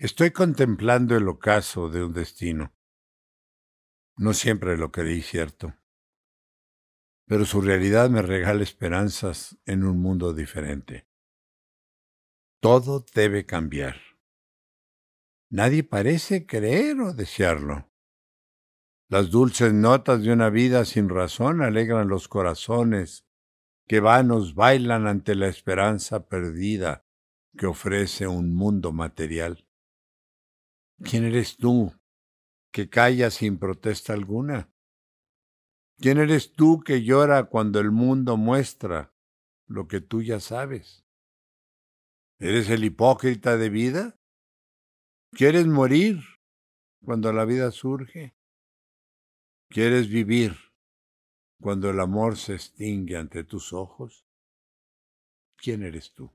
Estoy contemplando el ocaso de un destino. No siempre lo creí cierto, pero su realidad me regala esperanzas en un mundo diferente. Todo debe cambiar. Nadie parece creer o desearlo. Las dulces notas de una vida sin razón alegran los corazones que vanos bailan ante la esperanza perdida que ofrece un mundo material. ¿Quién eres tú que calla sin protesta alguna? ¿Quién eres tú que llora cuando el mundo muestra lo que tú ya sabes? ¿Eres el hipócrita de vida? ¿Quieres morir cuando la vida surge? ¿Quieres vivir cuando el amor se extingue ante tus ojos? ¿Quién eres tú?